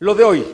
Lo de hoy.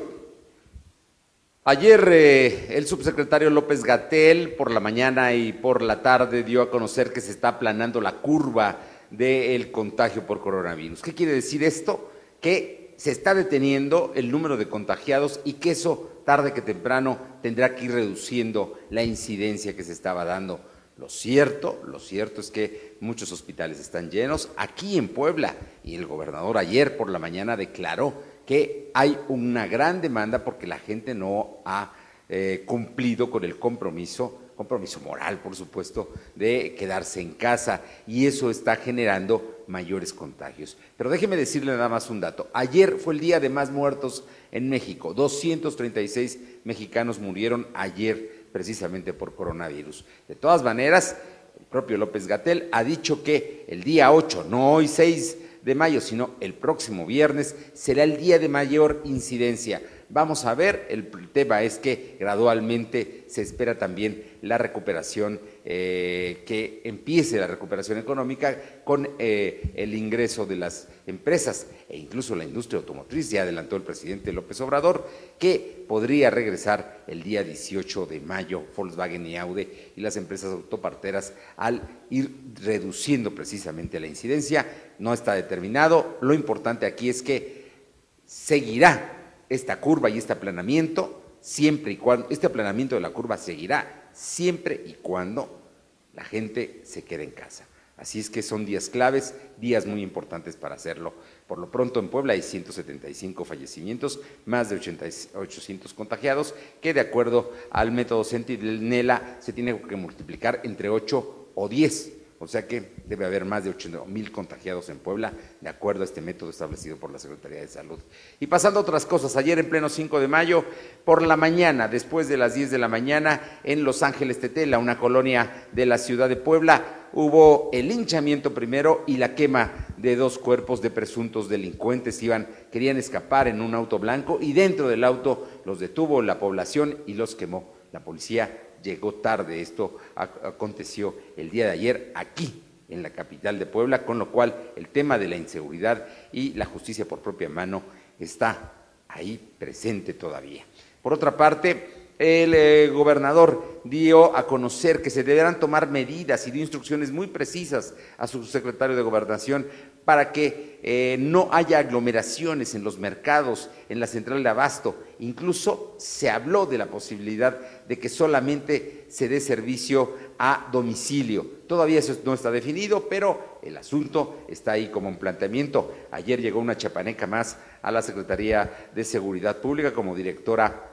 Ayer eh, el subsecretario López Gatel por la mañana y por la tarde dio a conocer que se está aplanando la curva del contagio por coronavirus. ¿Qué quiere decir esto? Que se está deteniendo el número de contagiados y que eso tarde que temprano tendrá que ir reduciendo la incidencia que se estaba dando. Lo cierto, lo cierto es que muchos hospitales están llenos. Aquí en Puebla, y el gobernador ayer por la mañana declaró que hay una gran demanda porque la gente no ha eh, cumplido con el compromiso, compromiso moral, por supuesto, de quedarse en casa y eso está generando mayores contagios. Pero déjeme decirle nada más un dato. Ayer fue el día de más muertos en México. 236 mexicanos murieron ayer precisamente por coronavirus. De todas maneras, el propio López Gatel ha dicho que el día 8, no hoy 6 de mayo, sino el próximo viernes, será el día de mayor incidencia. Vamos a ver, el tema es que gradualmente se espera también la recuperación, eh, que empiece la recuperación económica con eh, el ingreso de las empresas e incluso la industria automotriz, ya adelantó el presidente López Obrador, que podría regresar el día 18 de mayo Volkswagen y Audi y las empresas autoparteras al ir reduciendo precisamente la incidencia. No está determinado. Lo importante aquí es que seguirá esta curva y este aplanamiento siempre y cuando, este aplanamiento de la curva seguirá siempre y cuando la gente se quede en casa. Así es que son días claves, días muy importantes para hacerlo. Por lo pronto en Puebla hay 175 fallecimientos, más de 800 contagiados, que de acuerdo al método Sentinela se tiene que multiplicar entre 8 o 10 o sea que debe haber más de 80 mil contagiados en Puebla, de acuerdo a este método establecido por la Secretaría de Salud. Y pasando otras cosas, ayer en pleno 5 de mayo, por la mañana, después de las 10 de la mañana, en Los Ángeles Tetela, una colonia de la ciudad de Puebla, hubo el linchamiento primero y la quema de dos cuerpos de presuntos delincuentes. Iban, querían escapar en un auto blanco y dentro del auto los detuvo la población y los quemó. La policía llegó tarde. Esto aconteció el día de ayer aquí en la capital de Puebla, con lo cual el tema de la inseguridad y la justicia por propia mano está ahí presente todavía. Por otra parte, el eh, gobernador dio a conocer que se deberán tomar medidas y dio instrucciones muy precisas a su secretario de gobernación para que eh, no haya aglomeraciones en los mercados, en la central de abasto. Incluso se habló de la posibilidad de que solamente se dé servicio a domicilio. Todavía eso no está definido, pero el asunto está ahí como un planteamiento. Ayer llegó una chapaneca más a la Secretaría de Seguridad Pública como directora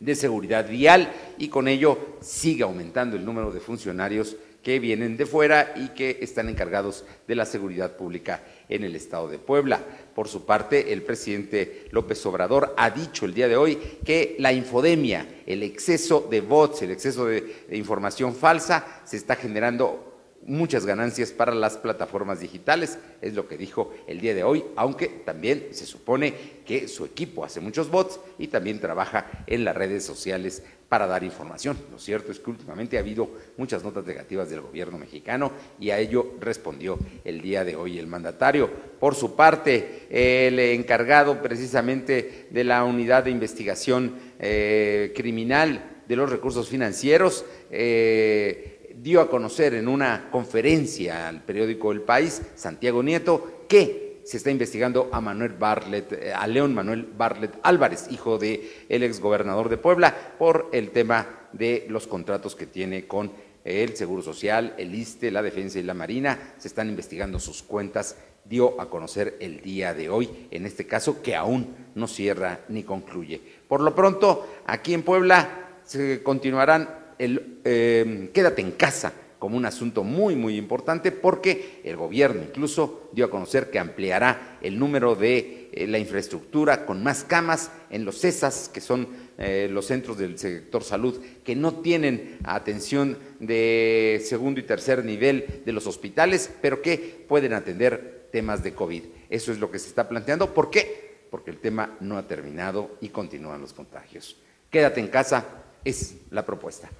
de seguridad vial y con ello sigue aumentando el número de funcionarios que vienen de fuera y que están encargados de la seguridad pública en el estado de Puebla. Por su parte, el presidente López Obrador ha dicho el día de hoy que la infodemia, el exceso de bots, el exceso de, información falsa se está generando muchas ganancias para las plataformas digitales, es lo que dijo el día de hoy, aunque también se supone que su equipo hace muchos bots y también trabaja en las redes sociales para dar información. Lo cierto es que últimamente ha habido muchas notas negativas del gobierno mexicano y a ello respondió el día de hoy el mandatario. Por su parte, el encargado precisamente de la unidad de investigación eh, criminal de los recursos financieros, eh, dio a conocer en una conferencia al periódico El País, Santiago Nieto, que se está investigando a Manuel eh, a León Manuel Barlet Álvarez, hijo del el exgobernador de Puebla, por el tema de los contratos que tiene con el Seguro Social, el ISTE, la Defensa y la Marina. Se están investigando sus cuentas, dio a conocer el día de hoy, en este caso que aún no cierra ni concluye. Por lo pronto, aquí en Puebla se continuarán el eh, quédate en casa como un asunto muy, muy importante porque el gobierno incluso dio a conocer que ampliará el número de eh, la infraestructura con más camas en los CESAS, que son eh, los centros del sector salud, que no tienen atención de segundo y tercer nivel de los hospitales, pero que pueden atender temas de COVID. Eso es lo que se está planteando. ¿Por qué? Porque el tema no ha terminado y continúan los contagios. Quédate en casa es la propuesta.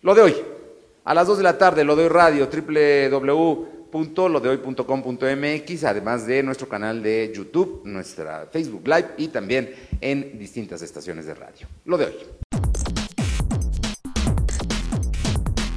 Lo de hoy, a las 2 de la tarde, lo de hoy radio, www.lodehoy.com.mx, además de nuestro canal de YouTube, nuestra Facebook Live y también en distintas estaciones de radio. Lo de hoy.